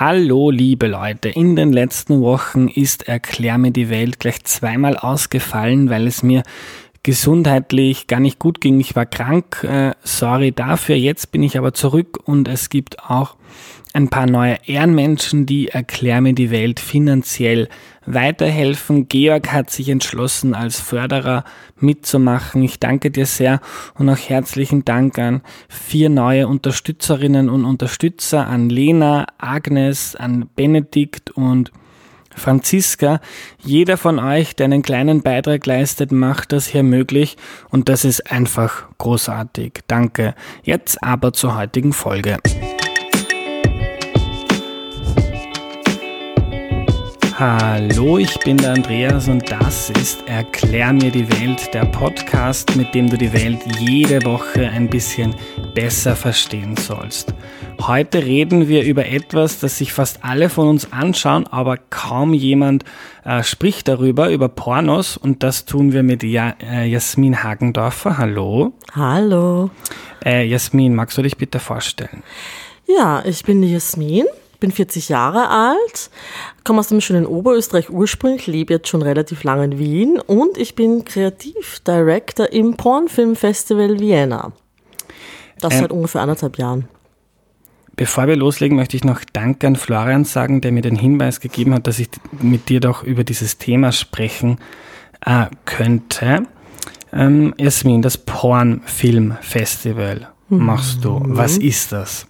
Hallo liebe Leute, in den letzten Wochen ist Erklär mir die Welt gleich zweimal ausgefallen, weil es mir gesundheitlich gar nicht gut ging. Ich war krank, äh, sorry dafür. Jetzt bin ich aber zurück und es gibt auch ein paar neue Ehrenmenschen, die Erklär mir die Welt finanziell weiterhelfen. Georg hat sich entschlossen, als Förderer mitzumachen. Ich danke dir sehr und auch herzlichen Dank an vier neue Unterstützerinnen und Unterstützer, an Lena, Agnes, an Benedikt und Franziska. Jeder von euch, der einen kleinen Beitrag leistet, macht das hier möglich und das ist einfach großartig. Danke. Jetzt aber zur heutigen Folge. Hallo, ich bin der Andreas und das ist Erklär mir die Welt, der Podcast, mit dem du die Welt jede Woche ein bisschen besser verstehen sollst. Heute reden wir über etwas, das sich fast alle von uns anschauen, aber kaum jemand äh, spricht darüber, über Pornos und das tun wir mit ja äh, Jasmin Hagendorfer. Hallo. Hallo. Äh, Jasmin, magst du dich bitte vorstellen? Ja, ich bin die Jasmin bin 40 Jahre alt, komme aus dem schönen Oberösterreich ursprünglich, lebe jetzt schon relativ lange in Wien und ich bin Kreativdirektor im Pornfilmfestival Vienna. Das ähm, seit ungefähr anderthalb Jahren. Bevor wir loslegen, möchte ich noch Dank an Florian sagen, der mir den Hinweis gegeben hat, dass ich mit dir doch über dieses Thema sprechen äh, könnte. Ähm, Jasmin, das Pornfilmfestival machst du. Mhm. Was ist das?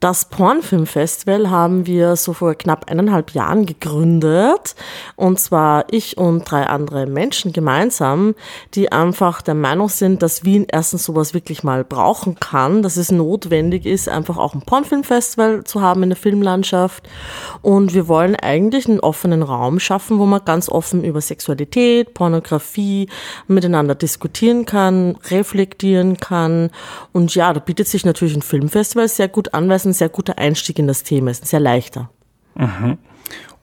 Das Pornfilmfestival haben wir so vor knapp eineinhalb Jahren gegründet. Und zwar ich und drei andere Menschen gemeinsam, die einfach der Meinung sind, dass Wien erstens sowas wirklich mal brauchen kann, dass es notwendig ist, einfach auch ein Pornfilmfestival zu haben in der Filmlandschaft. Und wir wollen eigentlich einen offenen Raum schaffen, wo man ganz offen über Sexualität, Pornografie miteinander diskutieren kann, reflektieren kann. Und ja, da bietet sich natürlich ein Filmfestival sehr gut an, weil ein sehr guter Einstieg in das Thema, ist ein sehr leichter. Mhm.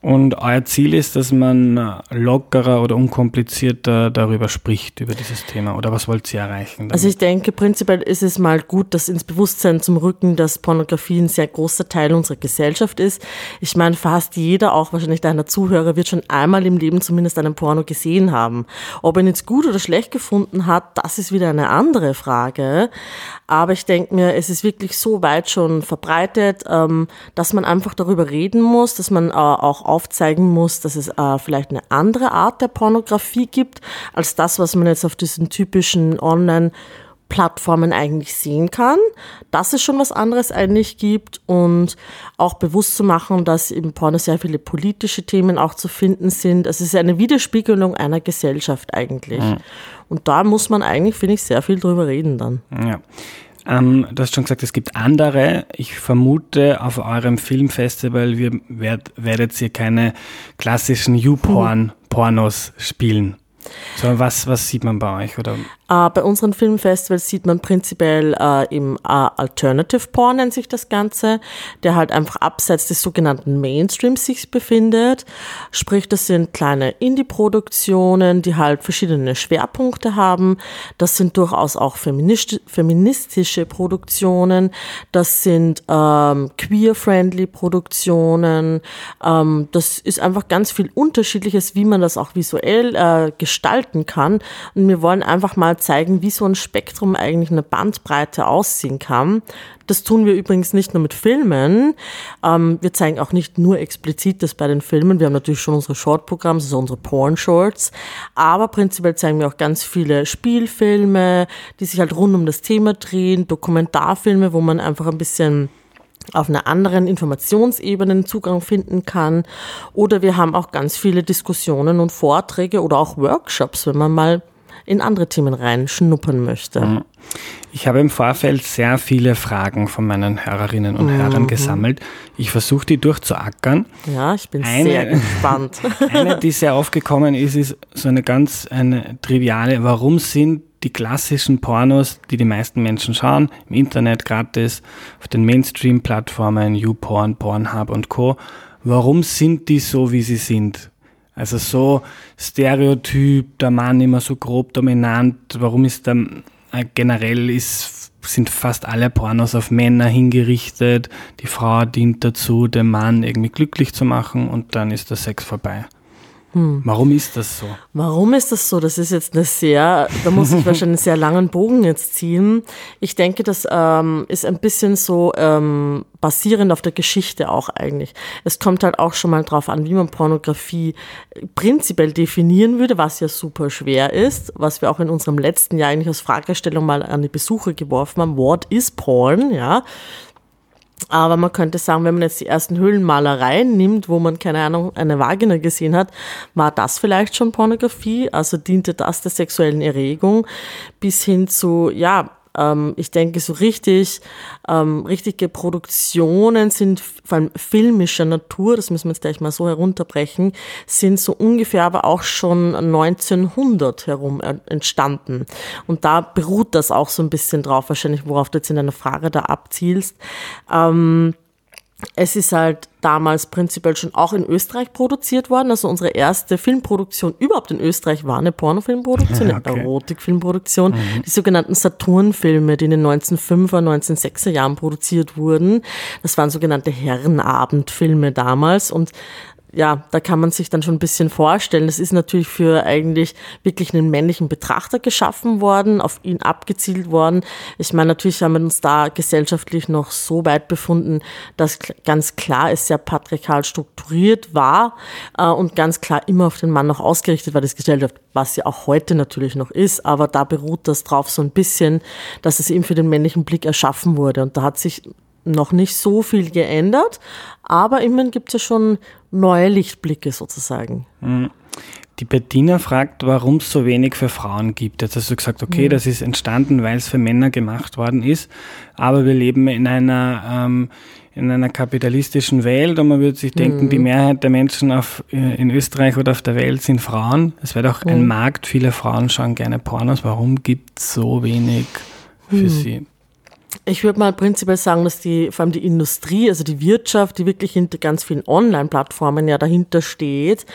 Und euer Ziel ist, dass man lockerer oder unkomplizierter darüber spricht, über dieses Thema. Oder was wollt ihr erreichen? Damit? Also ich denke, prinzipiell ist es mal gut, das ins Bewusstsein zum Rücken, dass Pornografie ein sehr großer Teil unserer Gesellschaft ist. Ich meine, fast jeder, auch wahrscheinlich deiner Zuhörer, wird schon einmal im Leben zumindest einen Porno gesehen haben. Ob er ihn jetzt gut oder schlecht gefunden hat, das ist wieder eine andere Frage. Aber ich denke mir, es ist wirklich so weit schon verbreitet, ähm, dass man einfach darüber reden muss, dass man äh, auch aufzeigen muss, dass es äh, vielleicht eine andere Art der Pornografie gibt, als das, was man jetzt auf diesen typischen Online- Plattformen eigentlich sehen kann, dass es schon was anderes eigentlich gibt und auch bewusst zu machen, dass im Porno sehr viele politische Themen auch zu finden sind. Es ist eine Widerspiegelung einer Gesellschaft eigentlich. Mhm. Und da muss man eigentlich, finde ich, sehr viel drüber reden dann. Ja. Ähm, du hast schon gesagt, es gibt andere. Ich vermute, auf eurem Filmfestival wir werd, werdet ihr keine klassischen YouPorn-Pornos spielen. So, was, was sieht man bei euch? Oder? Äh, bei unseren Filmfestivals sieht man prinzipiell äh, im äh, Alternative Porn, nennt sich das Ganze, der halt einfach abseits des sogenannten Mainstreams sich befindet. Sprich, das sind kleine Indie-Produktionen, die halt verschiedene Schwerpunkte haben. Das sind durchaus auch feministische Produktionen. Das sind ähm, queer-friendly Produktionen. Ähm, das ist einfach ganz viel Unterschiedliches, wie man das auch visuell äh, gestalten kann. Und wir wollen einfach mal zeigen, wie so ein Spektrum eigentlich eine Bandbreite aussehen kann. Das tun wir übrigens nicht nur mit Filmen. Ähm, wir zeigen auch nicht nur explizit das bei den Filmen. Wir haben natürlich schon unsere Short-Programme, also unsere Porn-Shorts. Aber prinzipiell zeigen wir auch ganz viele Spielfilme, die sich halt rund um das Thema drehen, Dokumentarfilme, wo man einfach ein bisschen auf einer anderen Informationsebene Zugang finden kann. Oder wir haben auch ganz viele Diskussionen und Vorträge oder auch Workshops, wenn man mal in andere Themen reinschnuppern möchte. Mhm. Ich habe im Vorfeld sehr viele Fragen von meinen Hörerinnen und mhm. Hörern gesammelt. Ich versuche die durchzuackern. Ja, ich bin eine, sehr gespannt. eine, die sehr aufgekommen ist, ist so eine ganz eine triviale. Warum sind die klassischen Pornos, die die meisten Menschen schauen, im Internet gratis, auf den Mainstream-Plattformen, YouPorn, Pornhub und Co., warum sind die so, wie sie sind? Also so Stereotyp, der Mann immer so grob dominant, warum ist der äh, generell ist sind fast alle Pornos auf Männer hingerichtet. Die Frau dient dazu, den Mann irgendwie glücklich zu machen und dann ist der Sex vorbei. Hm. Warum ist das so? Warum ist das so? Das ist jetzt eine sehr, da muss ich wahrscheinlich einen sehr langen Bogen jetzt ziehen. Ich denke, das ähm, ist ein bisschen so ähm, basierend auf der Geschichte auch eigentlich. Es kommt halt auch schon mal drauf an, wie man Pornografie prinzipiell definieren würde, was ja super schwer ist, was wir auch in unserem letzten Jahr eigentlich als Fragestellung mal an die Besucher geworfen haben. What is Porn? Ja, aber man könnte sagen, wenn man jetzt die ersten Höhlenmalereien nimmt, wo man, keine Ahnung, eine Vagina gesehen hat, war das vielleicht schon Pornografie? Also diente das der sexuellen Erregung bis hin zu, ja, ähm, ich denke, so richtig, ähm, richtige Produktionen sind vor allem filmischer Natur, das müssen wir jetzt gleich mal so herunterbrechen, sind so ungefähr aber auch schon 1900 herum entstanden. Und da beruht das auch so ein bisschen drauf, wahrscheinlich, worauf du jetzt in deiner Frage da abzielst. Ähm, es ist halt damals prinzipiell schon auch in Österreich produziert worden. Also unsere erste Filmproduktion überhaupt in Österreich war eine Pornofilmproduktion, eine okay. Erotikfilmproduktion. Mhm. Die sogenannten Saturn-Filme, die in den 1905er, 1906er Jahren produziert wurden. Das waren sogenannte Herrenabendfilme damals und ja, da kann man sich dann schon ein bisschen vorstellen. Das ist natürlich für eigentlich wirklich einen männlichen Betrachter geschaffen worden, auf ihn abgezielt worden. Ich meine, natürlich haben wir uns da gesellschaftlich noch so weit befunden, dass ganz klar es sehr patriarchal strukturiert war äh, und ganz klar immer auf den Mann noch ausgerichtet war, das Gesellschaft, was ja auch heute natürlich noch ist, aber da beruht das drauf so ein bisschen, dass es eben für den männlichen Blick erschaffen wurde. Und da hat sich noch nicht so viel geändert, aber immerhin gibt es ja schon neue Lichtblicke sozusagen. Mhm. Die Bettina fragt, warum es so wenig für Frauen gibt. Jetzt hast du gesagt, okay, mhm. das ist entstanden, weil es für Männer gemacht worden ist, aber wir leben in einer, ähm, in einer kapitalistischen Welt und man würde sich denken, mhm. die Mehrheit der Menschen auf, äh, in Österreich oder auf der Welt sind Frauen. Es wäre doch mhm. ein Markt, viele Frauen schauen gerne Pornos. Warum gibt es so wenig für mhm. sie? Ich würde mal prinzipiell sagen, dass die, vor allem die Industrie, also die Wirtschaft, die wirklich hinter ganz vielen Online-Plattformen ja dahinter steht,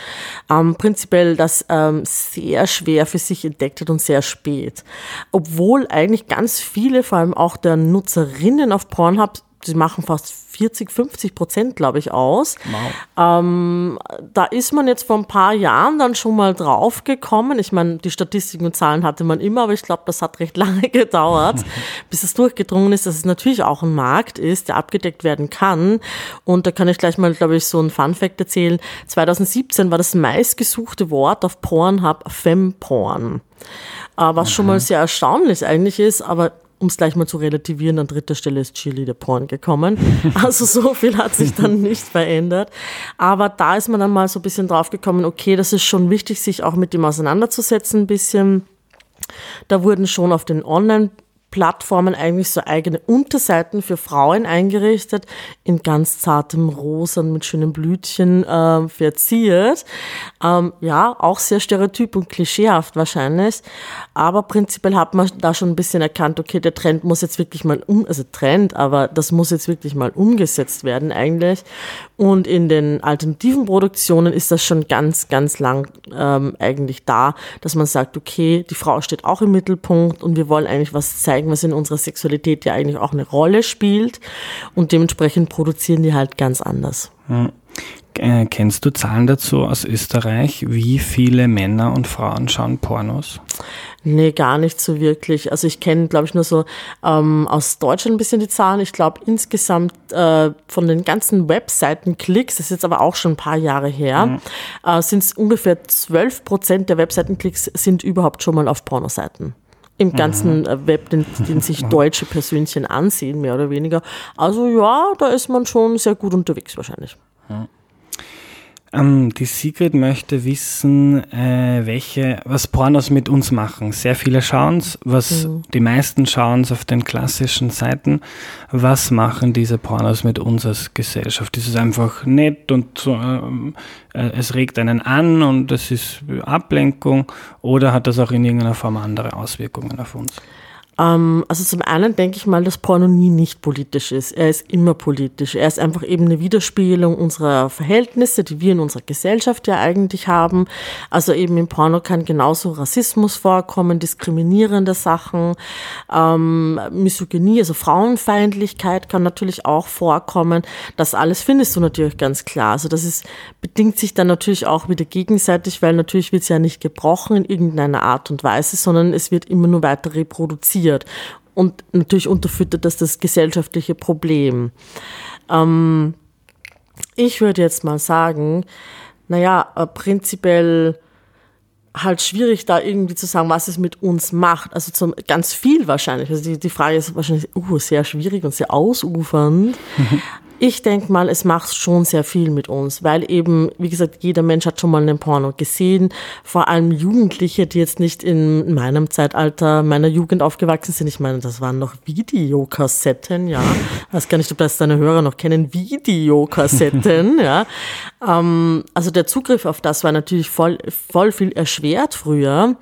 ähm, prinzipiell das ähm, sehr schwer für sich entdeckt hat und sehr spät. Obwohl eigentlich ganz viele, vor allem auch der Nutzerinnen auf Pornhub, sie machen fast 40, 50 Prozent, glaube ich, aus. Wow. Ähm, da ist man jetzt vor ein paar Jahren dann schon mal draufgekommen. Ich meine, die Statistiken und Zahlen hatte man immer, aber ich glaube, das hat recht lange gedauert, bis es durchgedrungen ist, dass es natürlich auch ein Markt ist, der abgedeckt werden kann. Und da kann ich gleich mal, glaube ich, so ein Fun-Fact erzählen. 2017 war das meistgesuchte Wort auf Pornhub Femporn. Äh, was schon mal sehr erstaunlich eigentlich ist, aber um es gleich mal zu relativieren, an dritter Stelle ist Chili der Porn gekommen. Also so viel hat sich dann nicht verändert. Aber da ist man dann mal so ein bisschen drauf gekommen, okay, das ist schon wichtig, sich auch mit dem auseinanderzusetzen ein bisschen. Da wurden schon auf den Online- Plattformen eigentlich so eigene Unterseiten für Frauen eingerichtet, in ganz zartem Rosa mit schönen Blütchen äh, verziert. Ähm, ja, auch sehr stereotyp und klischeehaft wahrscheinlich. Aber prinzipiell hat man da schon ein bisschen erkannt, okay, der Trend muss jetzt wirklich mal um, also Trend, aber das muss jetzt wirklich mal umgesetzt werden eigentlich. Und in den alternativen Produktionen ist das schon ganz, ganz lang ähm, eigentlich da, dass man sagt, okay, die Frau steht auch im Mittelpunkt und wir wollen eigentlich was zeigen, was in unserer Sexualität ja eigentlich auch eine Rolle spielt. Und dementsprechend produzieren die halt ganz anders. Hm. Äh, kennst du Zahlen dazu aus Österreich? Wie viele Männer und Frauen schauen Pornos? Nee, gar nicht so wirklich. Also ich kenne, glaube ich, nur so ähm, aus Deutschland ein bisschen die Zahlen. Ich glaube insgesamt äh, von den ganzen Webseitenklicks, das ist jetzt aber auch schon ein paar Jahre her, mhm. äh, sind es ungefähr 12 Prozent der Webseitenklicks sind überhaupt schon mal auf Pornoseiten im ganzen mhm. Web, den, den sich deutsche Persönchen ansehen, mehr oder weniger. Also ja, da ist man schon sehr gut unterwegs wahrscheinlich. Mhm. Ähm, die Sigrid möchte wissen, äh, welche, was Pornos mit uns machen. Sehr viele schauen es, was mhm. die meisten schauen es auf den klassischen Seiten. Was machen diese Pornos mit uns als Gesellschaft? Ist es einfach nett und so, ähm, äh, es regt einen an und es ist Ablenkung oder hat das auch in irgendeiner Form andere Auswirkungen auf uns? Ähm, also zum einen denke ich mal, dass Porno nie nicht politisch ist. Er ist immer politisch. Er ist einfach eben eine Widerspiegelung unserer Verhältnisse, die wir in unserer Gesellschaft ja eigentlich haben. Also eben im Porno kann genauso Rassismus vorkommen, diskriminierende Sachen, ähm, Misogynie, also Frauenfeindlichkeit kann natürlich auch vorkommen. Das alles findest du natürlich ganz klar. Also das ist, bedingt sich dann natürlich auch wieder gegenseitig, weil natürlich wird es ja nicht gebrochen in irgendeiner Art und Weise, sondern es wird immer nur weiter reproduziert passiert. Und natürlich unterfüttert das das gesellschaftliche Problem. Ähm, ich würde jetzt mal sagen, naja, äh, prinzipiell halt schwierig, da irgendwie zu sagen, was es mit uns macht. Also zum, ganz viel wahrscheinlich. Also die, die Frage ist wahrscheinlich uh, sehr schwierig und sehr ausufernd. Ich denke mal, es macht schon sehr viel mit uns, weil eben, wie gesagt, jeder Mensch hat schon mal einen Porno gesehen. Vor allem Jugendliche, die jetzt nicht in meinem Zeitalter, meiner Jugend aufgewachsen sind. Ich meine, das waren noch Videokassetten, ja. Ich weiß gar nicht, ob das deine Hörer noch kennen. Videokassetten, ja. Ähm, also der Zugriff auf das war natürlich voll, voll viel erschwert früher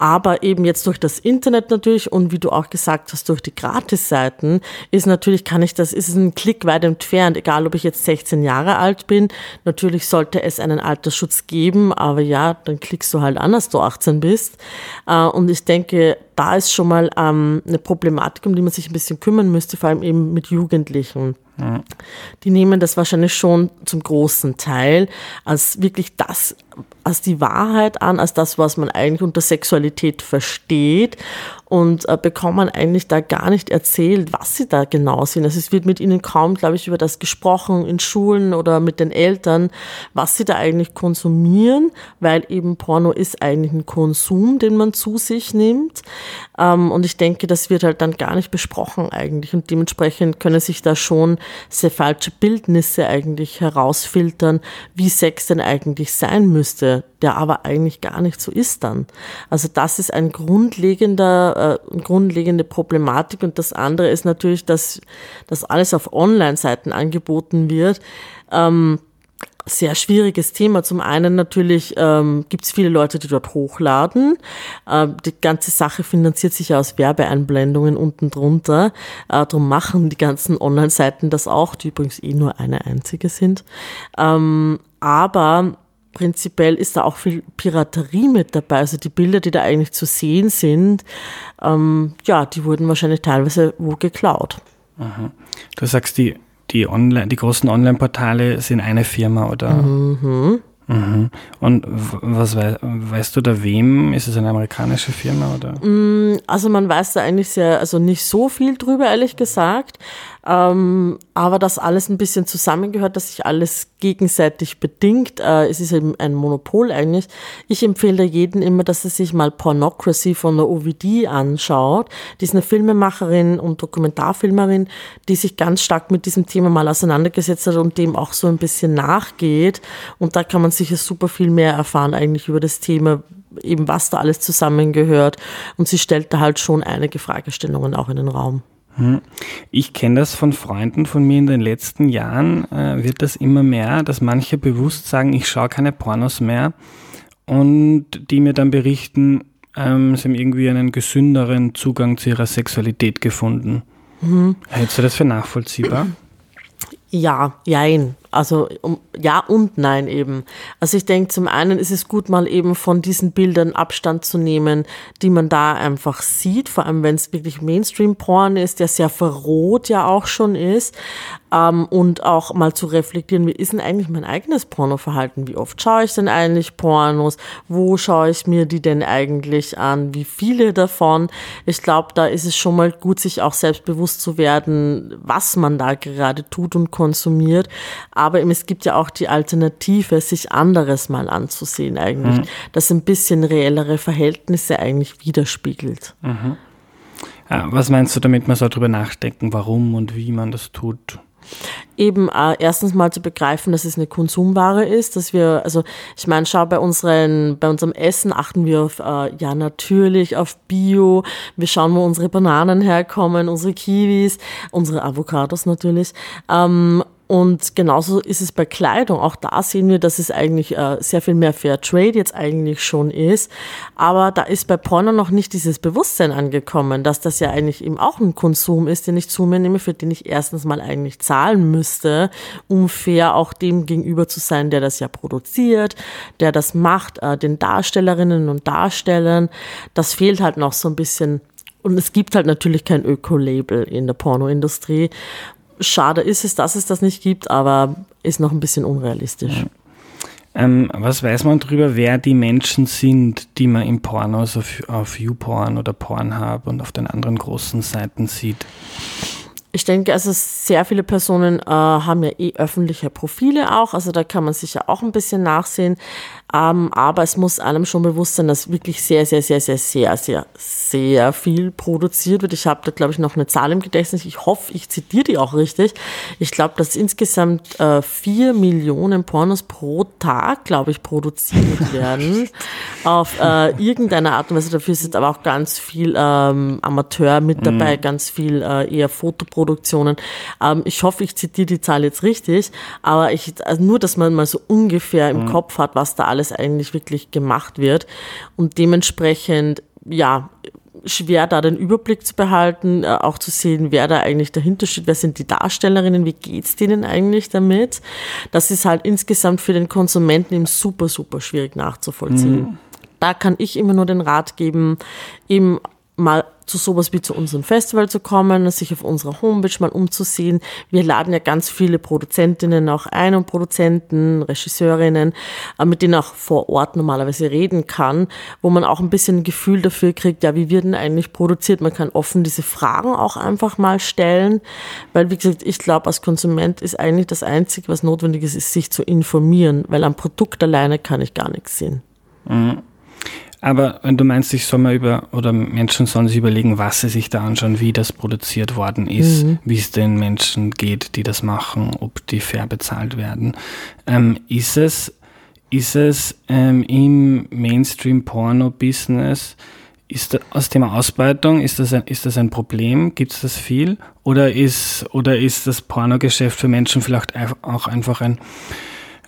aber eben jetzt durch das Internet natürlich und wie du auch gesagt hast, durch die Gratisseiten ist natürlich, kann ich das, ist ein Klick weit entfernt, egal ob ich jetzt 16 Jahre alt bin. Natürlich sollte es einen Altersschutz geben, aber ja, dann klickst du halt an, dass du 18 bist. Äh, und ich denke, da ist schon mal ähm, eine Problematik, um die man sich ein bisschen kümmern müsste, vor allem eben mit Jugendlichen. Die nehmen das wahrscheinlich schon zum großen Teil als wirklich das, als die Wahrheit an, als das, was man eigentlich unter Sexualität versteht und äh, bekommen eigentlich da gar nicht erzählt, was sie da genau sind. Also es wird mit ihnen kaum, glaube ich, über das gesprochen in Schulen oder mit den Eltern, was sie da eigentlich konsumieren, weil eben Porno ist eigentlich ein Konsum, den man zu sich nimmt. Ähm, und ich denke, das wird halt dann gar nicht besprochen eigentlich und dementsprechend können sich da schon sehr falsche Bildnisse eigentlich herausfiltern, wie Sex denn eigentlich sein müsste der aber eigentlich gar nicht so ist dann. Also das ist ein grundlegender, äh, grundlegende Problematik und das andere ist natürlich, dass das alles auf Online-Seiten angeboten wird. Ähm, sehr schwieriges Thema. Zum einen natürlich ähm, gibt es viele Leute, die dort hochladen. Äh, die ganze Sache finanziert sich ja aus Werbeeinblendungen unten drunter. Äh, darum machen die ganzen Online-Seiten das auch, die übrigens eh nur eine einzige sind. Ähm, aber prinzipiell ist da auch viel Piraterie mit dabei. Also die Bilder, die da eigentlich zu sehen sind, ähm, ja, die wurden wahrscheinlich teilweise wo geklaut. Aha. Du sagst, die, die, Online, die großen Online-Portale sind eine Firma, oder? Mhm. Mhm. Und was wei weißt du da wem? Ist es eine amerikanische Firma oder? Mm, also man weiß da eigentlich sehr, also nicht so viel drüber, ehrlich gesagt. Ähm, aber dass alles ein bisschen zusammengehört, dass sich alles gegenseitig bedingt. Äh, es ist eben ein Monopol eigentlich. Ich empfehle jedem immer, dass er sich mal Pornocracy von der OVD anschaut. Die ist eine Filmemacherin und Dokumentarfilmerin, die sich ganz stark mit diesem Thema mal auseinandergesetzt hat und dem auch so ein bisschen nachgeht. Und da kann man sicher super viel mehr erfahren eigentlich über das Thema, eben was da alles zusammengehört. Und sie stellt da halt schon einige Fragestellungen auch in den Raum. Hm. Ich kenne das von Freunden von mir in den letzten Jahren, äh, wird das immer mehr, dass manche bewusst sagen, ich schaue keine Pornos mehr und die mir dann berichten, ähm, sie haben irgendwie einen gesünderen Zugang zu ihrer Sexualität gefunden. Mhm. Hältst du das für nachvollziehbar? Ja, jein. Also um, ja und nein eben. Also ich denke, zum einen ist es gut, mal eben von diesen Bildern Abstand zu nehmen, die man da einfach sieht, vor allem wenn es wirklich Mainstream-Porn ist, der sehr verroht ja auch schon ist. Ähm, und auch mal zu reflektieren, wie ist denn eigentlich mein eigenes Pornoverhalten? Wie oft schaue ich denn eigentlich Pornos? Wo schaue ich mir die denn eigentlich an? Wie viele davon? Ich glaube, da ist es schon mal gut, sich auch selbstbewusst zu werden, was man da gerade tut und konsumiert aber es gibt ja auch die Alternative, sich anderes mal anzusehen eigentlich, mhm. das ein bisschen reellere Verhältnisse eigentlich widerspiegelt. Mhm. Ja, was meinst du damit, man soll darüber nachdenken, warum und wie man das tut? Eben äh, erstens mal zu begreifen, dass es eine Konsumware ist, dass wir, also ich meine, schau bei unseren, bei unserem Essen achten wir auf, äh, ja natürlich auf Bio, wir schauen, wo unsere Bananen herkommen, unsere Kiwis, unsere Avocados natürlich. Ähm, Und genauso ist es bei Kleidung. Auch da sehen wir, dass es eigentlich äh, sehr viel mehr Fair Trade jetzt eigentlich schon ist. Aber da ist bei Porno noch nicht dieses Bewusstsein angekommen, dass das ja eigentlich eben auch ein Konsum ist, den ich zu mir nehme, für den ich erstens mal eigentlich zahlen müsste, um fair auch dem gegenüber zu sein, der das ja produziert, der das macht, äh, den Darstellerinnen und Darstellern. Das fehlt halt noch so ein bisschen und es gibt halt natürlich kein Öko-Label in der Pornoindustrie. Schade ist es, dass es das nicht gibt, aber ist noch ein bisschen unrealistisch. Ja. Ähm, was weiß man darüber, wer die Menschen sind, die man im Porno, also auf YouPorn oder Pornhub und auf den anderen großen Seiten sieht? Ich denke, also sehr viele Personen äh, haben ja eh öffentliche Profile auch, also da kann man sicher auch ein bisschen nachsehen. Ähm, aber es muss einem schon bewusst sein, dass wirklich sehr, sehr, sehr, sehr, sehr, sehr, sehr viel produziert wird. Ich habe da, glaube ich, noch eine Zahl im Gedächtnis. Ich hoffe, ich zitiere die auch richtig. Ich glaube, dass insgesamt äh, vier Millionen Pornos pro Tag, glaube ich, produziert werden. auf äh, irgendeine Art und Weise. Dafür sind aber auch ganz viel ähm, Amateur mit dabei, mhm. ganz viel äh, eher Fotoproduktionen. Ähm, ich hoffe, ich zitiere die Zahl jetzt richtig. Aber ich, also nur, dass man mal so ungefähr im mhm. Kopf hat, was da alles alles eigentlich wirklich gemacht wird. Und dementsprechend, ja, schwer da den Überblick zu behalten, äh, auch zu sehen, wer da eigentlich dahinter steht, wer sind die Darstellerinnen, wie geht's denen eigentlich damit. Das ist halt insgesamt für den Konsumenten eben super, super schwierig nachzuvollziehen. Mhm. Da kann ich immer nur den Rat geben, eben mal zu sowas wie zu unserem Festival zu kommen, sich auf unserer Homepage mal umzusehen. Wir laden ja ganz viele Produzentinnen auch ein und Produzenten, Regisseurinnen, äh, mit denen auch vor Ort normalerweise reden kann, wo man auch ein bisschen ein Gefühl dafür kriegt, ja, wie wird denn eigentlich produziert? Man kann offen diese Fragen auch einfach mal stellen, weil wie gesagt, ich glaube, als Konsument ist eigentlich das Einzige, was notwendig ist, ist sich zu informieren, weil am Produkt alleine kann ich gar nichts sehen. Mhm. Aber wenn du meinst, ich soll mal über, oder Menschen sollen sich überlegen, was sie sich da anschauen, wie das produziert worden ist, mhm. wie es den Menschen geht, die das machen, ob die fair bezahlt werden. Ähm, ist es, ist es ähm, im Mainstream-Porno-Business, ist das Thema Ausbeutung, ist das ein, ist das ein Problem? Gibt es das viel? Oder ist, oder ist das Pornogeschäft für Menschen vielleicht auch einfach ein,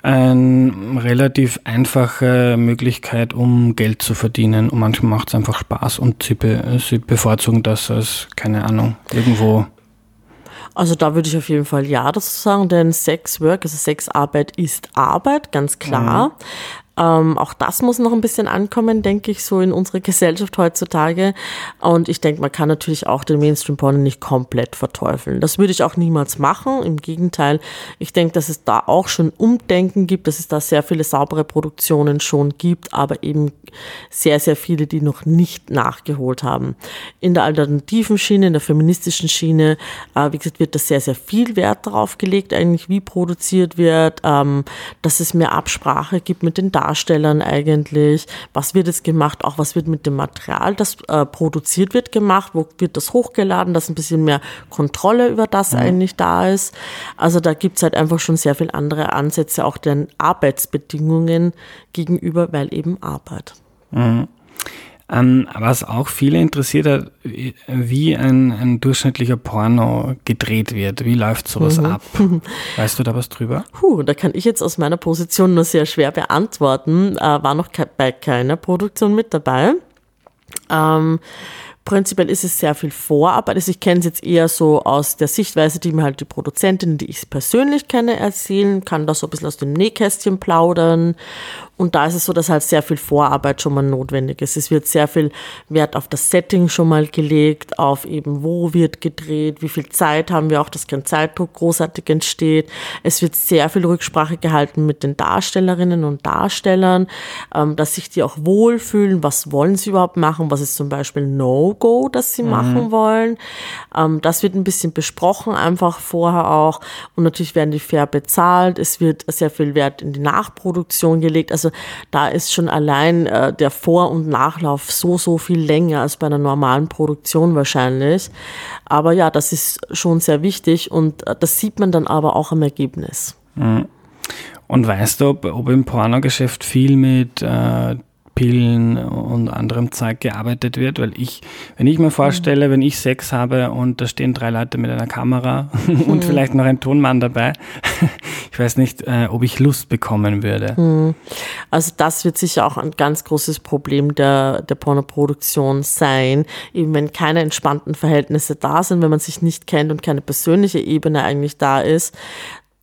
eine relativ einfache Möglichkeit, um Geld zu verdienen. Und manchmal macht es einfach Spaß und sie, be sie bevorzugen das als, keine Ahnung, irgendwo. Also da würde ich auf jeden Fall ja dazu sagen, denn Sexwork, also Sexarbeit ist Arbeit, ganz klar. Mhm. Ähm, auch das muss noch ein bisschen ankommen, denke ich, so in unserer Gesellschaft heutzutage. Und ich denke, man kann natürlich auch den Mainstream-Porno nicht komplett verteufeln. Das würde ich auch niemals machen. Im Gegenteil, ich denke, dass es da auch schon Umdenken gibt, dass es da sehr viele saubere Produktionen schon gibt, aber eben sehr, sehr viele, die noch nicht nachgeholt haben. In der alternativen Schiene, in der feministischen Schiene, äh, wie gesagt, wird da sehr, sehr viel Wert darauf gelegt, eigentlich wie produziert wird, ähm, dass es mehr Absprache gibt mit den Darstellern eigentlich? Was wird jetzt gemacht? Auch was wird mit dem Material, das äh, produziert wird, gemacht? Wo wird das hochgeladen, dass ein bisschen mehr Kontrolle über das mhm. eigentlich da ist? Also da gibt es halt einfach schon sehr viel andere Ansätze, auch den Arbeitsbedingungen gegenüber, weil eben Arbeit. Mhm. Ähm, was auch viele interessiert hat, wie ein, ein durchschnittlicher Porno gedreht wird. Wie läuft sowas mhm. ab? Weißt du da was drüber? Puh, da kann ich jetzt aus meiner Position nur sehr schwer beantworten. Äh, war noch ke bei keiner Produktion mit dabei. Ähm, Prinzipiell ist es sehr viel Vorarbeit. Also ich kenne es jetzt eher so aus der Sichtweise, die mir halt die Produzentin, die ich persönlich kenne, erzählen, kann da so ein bisschen aus dem Nähkästchen plaudern und da ist es so, dass halt sehr viel Vorarbeit schon mal notwendig ist. Es wird sehr viel Wert auf das Setting schon mal gelegt, auf eben wo wird gedreht, wie viel Zeit haben wir auch, dass kein Zeitdruck großartig entsteht. Es wird sehr viel Rücksprache gehalten mit den Darstellerinnen und Darstellern, ähm, dass sich die auch wohlfühlen, was wollen sie überhaupt machen, was ist zum Beispiel No-Go, das sie mhm. machen wollen. Ähm, das wird ein bisschen besprochen, einfach vorher auch. Und natürlich werden die fair bezahlt. Es wird sehr viel Wert in die Nachproduktion gelegt. Also also da ist schon allein äh, der Vor- und Nachlauf so, so viel länger als bei einer normalen Produktion wahrscheinlich. Aber ja, das ist schon sehr wichtig und äh, das sieht man dann aber auch am Ergebnis. Mhm. Und weißt du, ob, ob im Pornogeschäft viel mit äh, Pillen und anderem Zeug gearbeitet wird, weil ich, wenn ich mir vorstelle, wenn ich Sex habe und da stehen drei Leute mit einer Kamera und mhm. vielleicht noch ein Tonmann dabei, ich weiß nicht, äh, ob ich Lust bekommen würde. Mhm. Also das wird sicher auch ein ganz großes Problem der, der Pornoproduktion sein, eben wenn keine entspannten Verhältnisse da sind, wenn man sich nicht kennt und keine persönliche Ebene eigentlich da ist,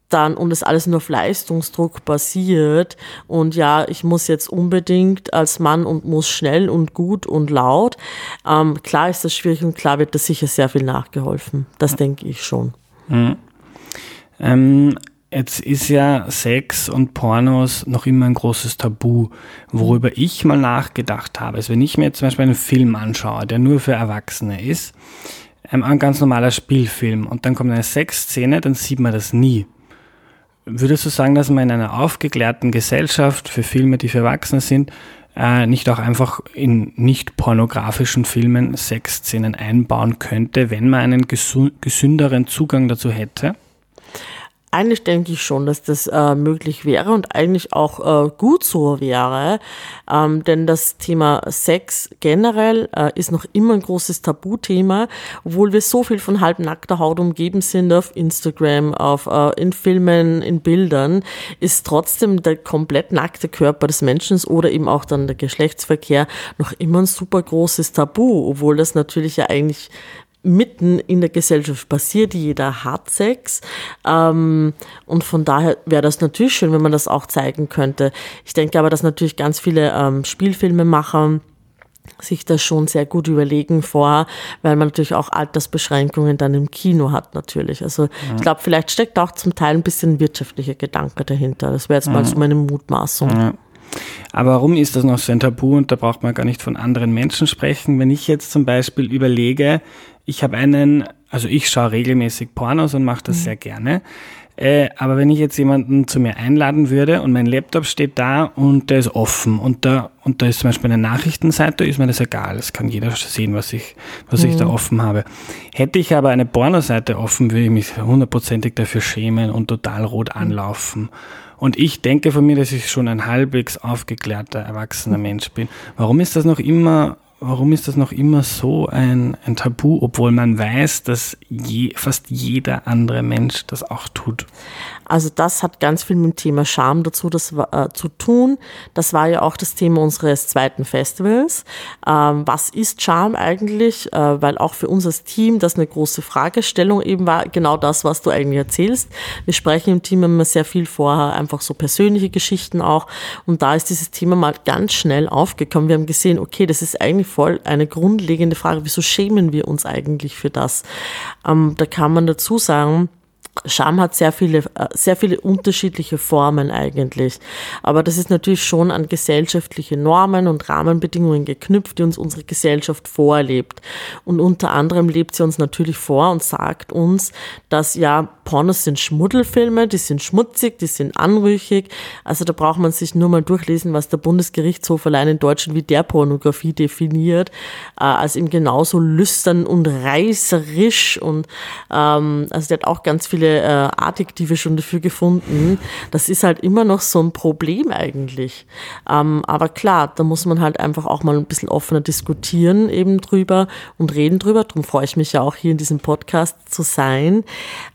dann und es alles nur auf Leistungsdruck basiert und ja, ich muss jetzt unbedingt als Mann und muss schnell und gut und laut. Ähm, klar ist das schwierig und klar wird das sicher sehr viel nachgeholfen. Das denke ich schon. Mhm. Ähm, jetzt ist ja Sex und Pornos noch immer ein großes Tabu. Worüber ich mal nachgedacht habe, ist, wenn ich mir jetzt zum Beispiel einen Film anschaue, der nur für Erwachsene ist, ähm, ein ganz normaler Spielfilm und dann kommt eine Sexszene, dann sieht man das nie. Würdest du sagen, dass man in einer aufgeklärten Gesellschaft für Filme, die für Erwachsene sind, äh, nicht auch einfach in nicht pornografischen Filmen Sexszenen einbauen könnte, wenn man einen gesünderen Zugang dazu hätte? Eigentlich denke ich schon, dass das äh, möglich wäre und eigentlich auch äh, gut so wäre, ähm, denn das Thema Sex generell äh, ist noch immer ein großes Tabuthema, obwohl wir so viel von halbnackter Haut umgeben sind auf Instagram, auf äh, in Filmen, in Bildern, ist trotzdem der komplett nackte Körper des Menschen oder eben auch dann der Geschlechtsverkehr noch immer ein super großes Tabu, obwohl das natürlich ja eigentlich mitten in der Gesellschaft passiert, jeder hat Sex. Ähm, und von daher wäre das natürlich schön, wenn man das auch zeigen könnte. Ich denke aber, dass natürlich ganz viele ähm, Spielfilmemacher sich das schon sehr gut überlegen vor, weil man natürlich auch Altersbeschränkungen dann im Kino hat natürlich. Also ja. ich glaube, vielleicht steckt auch zum Teil ein bisschen wirtschaftlicher Gedanke dahinter. Das wäre jetzt ja. mal so meine Mutmaßung. Ja. Aber warum ist das noch so ein Tabu und da braucht man gar nicht von anderen Menschen sprechen? Wenn ich jetzt zum Beispiel überlege, ich habe einen, also ich schaue regelmäßig Pornos und mache das mhm. sehr gerne. Äh, aber wenn ich jetzt jemanden zu mir einladen würde und mein Laptop steht da und der ist offen und da, und da ist zum Beispiel eine Nachrichtenseite, ist mir das egal. Es kann jeder sehen, was ich, was mhm. ich da mhm. offen habe. Hätte ich aber eine Pornoseite offen, würde ich mich hundertprozentig dafür schämen und total rot mhm. Und ich denke von mir, dass ich schon ein halbwegs aufgeklärter, erwachsener Mensch bin. Warum ist das noch immer warum ist das noch immer so ein, ein Tabu, obwohl man weiß, dass je, fast jeder andere Mensch das auch tut? Also das hat ganz viel mit dem Thema Scham dazu das, äh, zu tun. Das war ja auch das Thema unseres zweiten Festivals. Ähm, was ist Scham eigentlich? Äh, weil auch für uns als Team das eine große Fragestellung eben war, genau das, was du eigentlich erzählst. Wir sprechen im Team immer sehr viel vorher, einfach so persönliche Geschichten auch. Und da ist dieses Thema mal ganz schnell aufgekommen. Wir haben gesehen, okay, das ist eigentlich voll eine grundlegende Frage. Wieso schämen wir uns eigentlich für das? Ähm, da kann man dazu sagen, Scham hat sehr viele, äh, sehr viele unterschiedliche Formen eigentlich. Aber das ist natürlich schon an gesellschaftliche Normen und Rahmenbedingungen geknüpft, die uns unsere Gesellschaft vorlebt. Und unter anderem lebt sie uns natürlich vor und sagt uns, dass ja, Pornos sind Schmuddelfilme, die sind schmutzig, die sind anrüchig. Also da braucht man sich nur mal durchlesen, was der Bundesgerichtshof allein in Deutschland wie der Pornografie definiert, äh, als eben genauso lüstern und reißerisch und ähm, also der hat auch ganz viele äh, Adjektive schon dafür gefunden. Das ist halt immer noch so ein Problem eigentlich. Ähm, aber klar, da muss man halt einfach auch mal ein bisschen offener diskutieren eben drüber und reden drüber. Darum freue ich mich ja auch hier in diesem Podcast zu sein.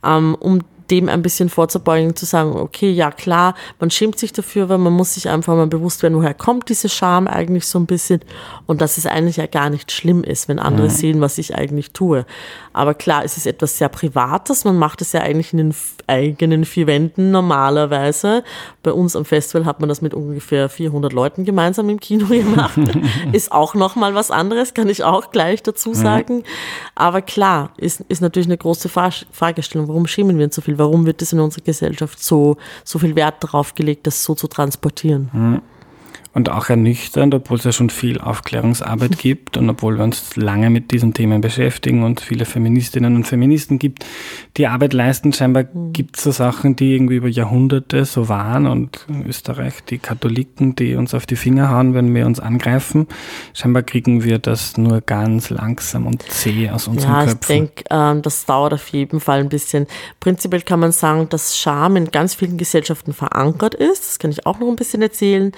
Ähm, um dem ein bisschen vorzubeugen, zu sagen, okay, ja klar, man schämt sich dafür, weil man muss sich einfach mal bewusst werden, woher kommt diese Scham eigentlich so ein bisschen und dass es eigentlich ja gar nicht schlimm ist, wenn andere mhm. sehen, was ich eigentlich tue. Aber klar, es ist etwas sehr Privates, man macht es ja eigentlich in den eigenen vier Wänden normalerweise. Bei uns am Festival hat man das mit ungefähr 400 Leuten gemeinsam im Kino gemacht. ist auch nochmal was anderes, kann ich auch gleich dazu sagen. Mhm. Aber klar, ist, ist natürlich eine große Fragestellung, warum schämen wir uns so viel? Warum wird es in unserer Gesellschaft so, so viel Wert darauf gelegt, das so zu transportieren? Mhm und auch ernüchternd, obwohl es ja schon viel Aufklärungsarbeit gibt und obwohl wir uns lange mit diesen Themen beschäftigen und viele Feministinnen und Feministen gibt, die Arbeit leisten. Scheinbar mhm. gibt es so Sachen, die irgendwie über Jahrhunderte so waren und in Österreich die Katholiken, die uns auf die Finger hauen, wenn wir uns angreifen. Scheinbar kriegen wir das nur ganz langsam und zäh aus unseren ja, Köpfen. Ja, ich denke, ähm, das dauert auf jeden Fall ein bisschen. Prinzipiell kann man sagen, dass Scham in ganz vielen Gesellschaften verankert ist. Das kann ich auch noch ein bisschen erzählen.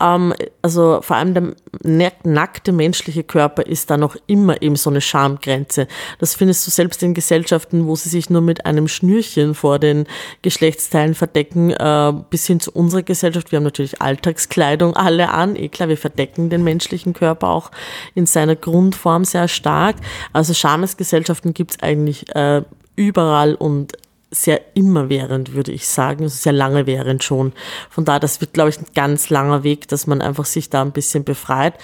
Ähm, ähm, also vor allem der nackte menschliche Körper ist da noch immer eben so eine Schamgrenze. Das findest du selbst in Gesellschaften, wo sie sich nur mit einem Schnürchen vor den Geschlechtsteilen verdecken, äh, bis hin zu unserer Gesellschaft. Wir haben natürlich Alltagskleidung alle an. Eh klar, wir verdecken den menschlichen Körper auch in seiner Grundform sehr stark. Also Schamesgesellschaften gibt es eigentlich äh, überall und sehr immerwährend, würde ich sagen, also sehr lange während schon. Von daher, das wird, glaube ich, ein ganz langer Weg, dass man einfach sich da ein bisschen befreit.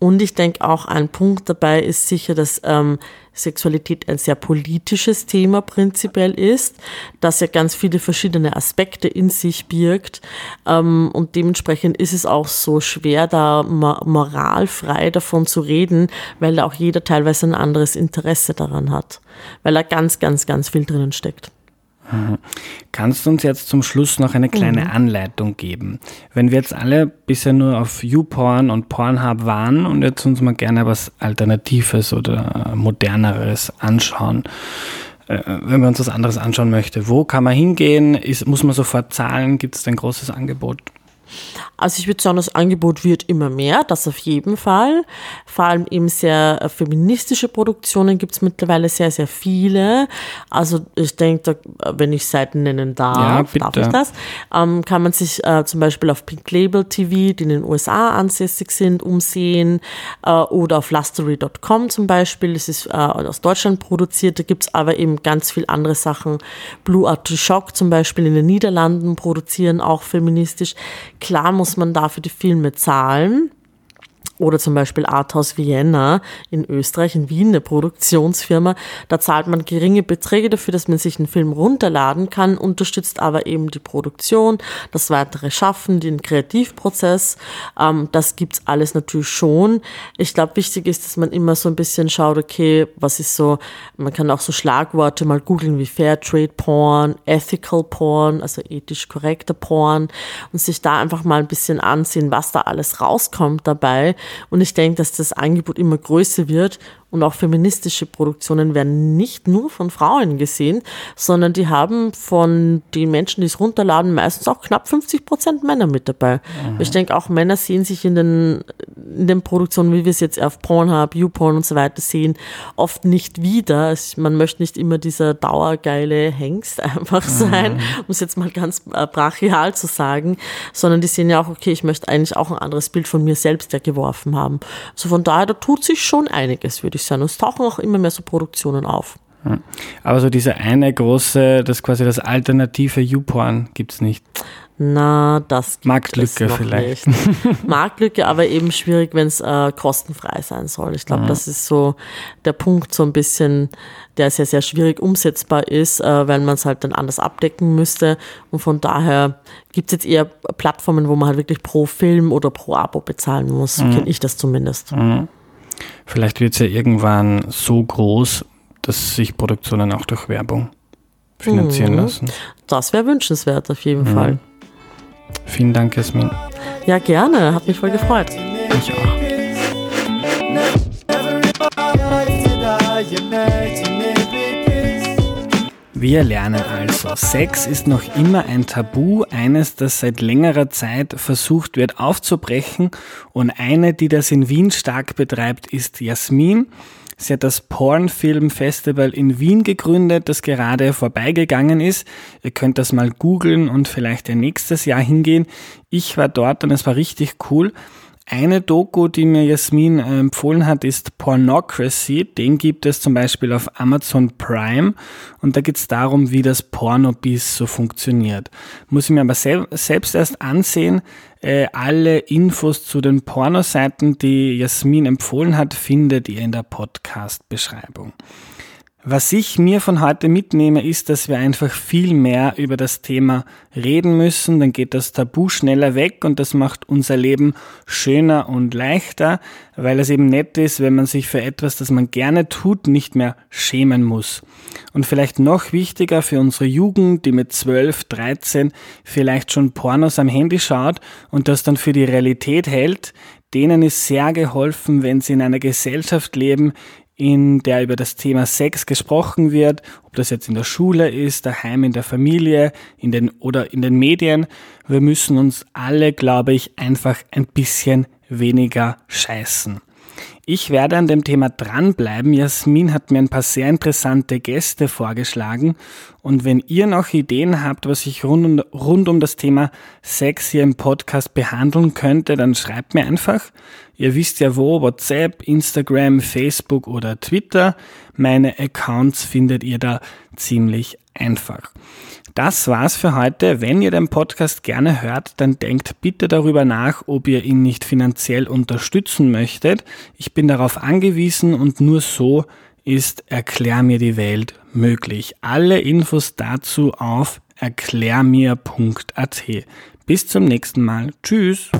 Und ich denke auch, ein Punkt dabei ist sicher, dass ähm, Sexualität ein sehr politisches Thema prinzipiell ist, dass ja ganz viele verschiedene Aspekte in sich birgt. Ähm, und dementsprechend ist es auch so schwer, da moralfrei davon zu reden, weil da auch jeder teilweise ein anderes Interesse daran hat, weil da ganz, ganz, ganz viel drinnen steckt. Kannst du uns jetzt zum Schluss noch eine kleine mhm. Anleitung geben? Wenn wir jetzt alle bisher nur auf YouPorn und Pornhub waren und jetzt uns mal gerne was Alternatives oder Moderneres anschauen, äh, wenn man uns was anderes anschauen möchte, wo kann man hingehen? Ist, muss man sofort zahlen? Gibt es ein großes Angebot? Also ich würde sagen, das Angebot wird immer mehr, das auf jeden Fall. Vor allem eben sehr äh, feministische Produktionen gibt es mittlerweile sehr, sehr viele. Also ich denke, wenn ich Seiten nennen darf, ja, darf ich das, ähm, kann man sich äh, zum Beispiel auf Pink Label TV, die in den USA ansässig sind, umsehen äh, oder auf lustery.com zum Beispiel. Das ist äh, aus Deutschland produziert, da gibt es aber eben ganz viel andere Sachen. Blue Artichoke zum Beispiel in den Niederlanden produzieren auch feministisch. Klar muss man dafür die Filme zahlen, oder zum Beispiel Arthouse Vienna in Österreich, in Wien, eine Produktionsfirma. Da zahlt man geringe Beträge dafür, dass man sich einen Film runterladen kann, unterstützt aber eben die Produktion, das weitere Schaffen, den Kreativprozess. Ähm, das gibt's alles natürlich schon. Ich glaube, wichtig ist, dass man immer so ein bisschen schaut, okay, was ist so, man kann auch so Schlagworte mal googeln wie Fairtrade Porn, Ethical Porn, also ethisch korrekter Porn und sich da einfach mal ein bisschen ansehen, was da alles rauskommt dabei und ich denke, dass das Angebot immer größer wird und auch feministische Produktionen werden nicht nur von Frauen gesehen, sondern die haben von den Menschen, die es runterladen, meistens auch knapp 50 Prozent Männer mit dabei. Mhm. Ich denke, auch Männer sehen sich in den, in den Produktionen, wie wir es jetzt auf Pornhub, YouPorn und so weiter sehen, oft nicht wieder. Man möchte nicht immer dieser dauergeile Hengst einfach mhm. sein, mhm. um es jetzt mal ganz äh, brachial zu sagen, sondern die sehen ja auch, okay, ich möchte eigentlich auch ein anderes Bild von mir selbst ja geworfen haben. Also von daher, da tut sich schon einiges, würde ich sein. Und es tauchen auch immer mehr so Produktionen auf. Aber so diese eine große, das quasi das alternative YouPorn gibt es nicht. Na, das gibt Marktlücke es noch vielleicht. Nicht. Marktlücke, aber eben schwierig, wenn es äh, kostenfrei sein soll. Ich glaube, mhm. das ist so der Punkt, so ein bisschen, der sehr, sehr schwierig umsetzbar ist, äh, weil man es halt dann anders abdecken müsste. Und von daher gibt es jetzt eher Plattformen, wo man halt wirklich pro Film oder pro Abo bezahlen muss. Mhm. Kenne ich das zumindest. Mhm. Vielleicht wird es ja irgendwann so groß, dass sich Produktionen auch durch Werbung finanzieren mhm. lassen. Das wäre wünschenswert auf jeden mhm. Fall. Vielen Dank, Jasmin. Ja, gerne. Hat mich voll gefreut. Ich auch. Wir lernen also, Sex ist noch immer ein Tabu, eines, das seit längerer Zeit versucht wird aufzubrechen und eine, die das in Wien stark betreibt, ist Jasmin. Sie hat das Pornfilm Festival in Wien gegründet, das gerade vorbeigegangen ist. Ihr könnt das mal googeln und vielleicht nächstes Jahr hingehen. Ich war dort und es war richtig cool. Eine Doku, die mir Jasmin äh, empfohlen hat, ist Pornocracy. Den gibt es zum Beispiel auf Amazon Prime und da geht es darum, wie das Pornobis so funktioniert. Muss ich mir aber sel selbst erst ansehen. Äh, alle Infos zu den Pornoseiten, die Jasmin empfohlen hat, findet ihr in der Podcast-Beschreibung. Was ich mir von heute mitnehme, ist, dass wir einfach viel mehr über das Thema reden müssen, dann geht das Tabu schneller weg und das macht unser Leben schöner und leichter, weil es eben nett ist, wenn man sich für etwas, das man gerne tut, nicht mehr schämen muss. Und vielleicht noch wichtiger für unsere Jugend, die mit 12, 13 vielleicht schon Pornos am Handy schaut und das dann für die Realität hält, denen ist sehr geholfen, wenn sie in einer Gesellschaft leben, in der über das Thema Sex gesprochen wird, ob das jetzt in der Schule ist, daheim in der Familie, in den oder in den Medien. Wir müssen uns alle, glaube ich, einfach ein bisschen weniger scheißen. Ich werde an dem Thema dranbleiben. Jasmin hat mir ein paar sehr interessante Gäste vorgeschlagen. Und wenn ihr noch Ideen habt, was ich rund um, rund um das Thema Sex hier im Podcast behandeln könnte, dann schreibt mir einfach. Ihr wisst ja wo, WhatsApp, Instagram, Facebook oder Twitter. Meine Accounts findet ihr da ziemlich einfach. Das war's für heute. Wenn ihr den Podcast gerne hört, dann denkt bitte darüber nach, ob ihr ihn nicht finanziell unterstützen möchtet. Ich bin darauf angewiesen und nur so ist Erklär mir die Welt möglich. Alle Infos dazu auf erklärmir.at. Bis zum nächsten Mal. Tschüss.